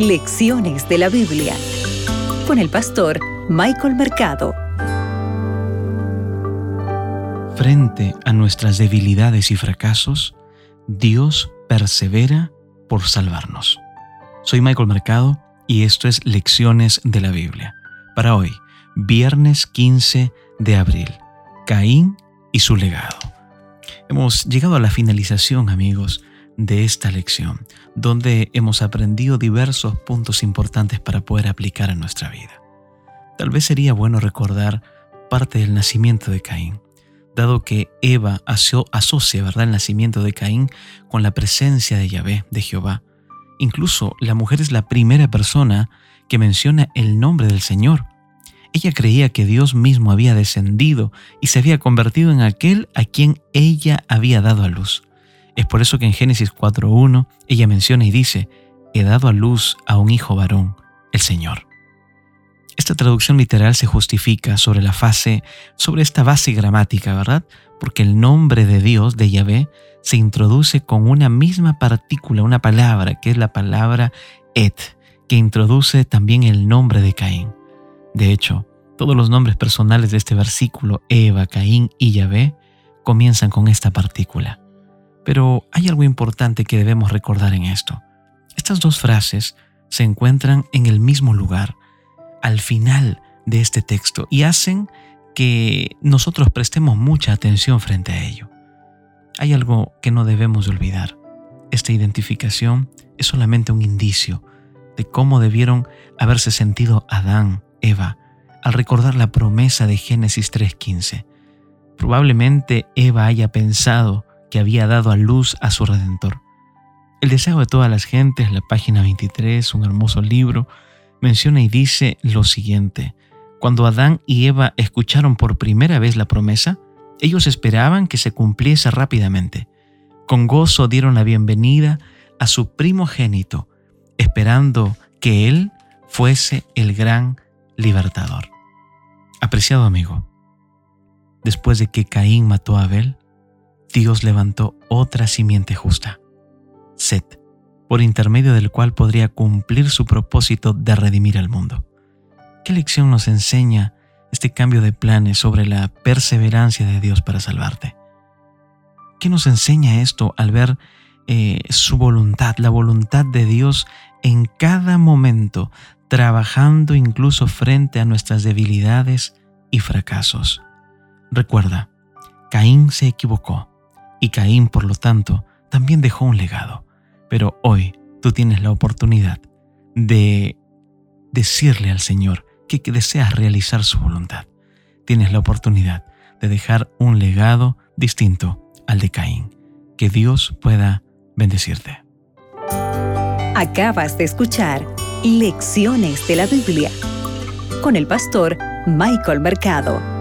Lecciones de la Biblia con el pastor Michael Mercado. Frente a nuestras debilidades y fracasos, Dios persevera por salvarnos. Soy Michael Mercado y esto es Lecciones de la Biblia. Para hoy, viernes 15 de abril, Caín y su legado. Hemos llegado a la finalización, amigos, de esta lección, donde hemos aprendido diversos puntos importantes para poder aplicar a nuestra vida. Tal vez sería bueno recordar parte del nacimiento de Caín, dado que Eva asocia ¿verdad? el nacimiento de Caín con la presencia de Yahvé, de Jehová. Incluso la mujer es la primera persona que menciona el nombre del Señor. Ella creía que Dios mismo había descendido y se había convertido en aquel a quien ella había dado a luz. Es por eso que en Génesis 4.1 ella menciona y dice, he dado a luz a un hijo varón, el Señor. Esta traducción literal se justifica sobre la fase, sobre esta base gramática, ¿verdad? Porque el nombre de Dios, de Yahvé, se introduce con una misma partícula, una palabra, que es la palabra et, que introduce también el nombre de Caín. De hecho, todos los nombres personales de este versículo, Eva, Caín y Yahvé, comienzan con esta partícula. Pero hay algo importante que debemos recordar en esto. Estas dos frases se encuentran en el mismo lugar, al final de este texto, y hacen que nosotros prestemos mucha atención frente a ello. Hay algo que no debemos olvidar. Esta identificación es solamente un indicio de cómo debieron haberse sentido Adán, Eva, al recordar la promesa de Génesis 3.15. Probablemente Eva haya pensado que había dado a luz a su Redentor. El deseo de todas las gentes, la página 23, un hermoso libro, menciona y dice lo siguiente. Cuando Adán y Eva escucharon por primera vez la promesa, ellos esperaban que se cumpliese rápidamente. Con gozo dieron la bienvenida a su primogénito, esperando que Él fuese el gran libertador. Apreciado amigo, después de que Caín mató a Abel, Dios levantó otra simiente justa, Set, por intermedio del cual podría cumplir su propósito de redimir al mundo. ¿Qué lección nos enseña este cambio de planes sobre la perseverancia de Dios para salvarte? ¿Qué nos enseña esto al ver eh, su voluntad, la voluntad de Dios en cada momento, trabajando incluso frente a nuestras debilidades y fracasos? Recuerda, Caín se equivocó y Caín, por lo tanto, también dejó un legado. Pero hoy tú tienes la oportunidad de decirle al Señor que, deseas realizar su voluntad. Tienes la oportunidad de dejar un legado distinto al de Caín. Que Dios pueda bendecirte. Acabas de escuchar Lecciones de la Biblia con el pastor Michael Mercado.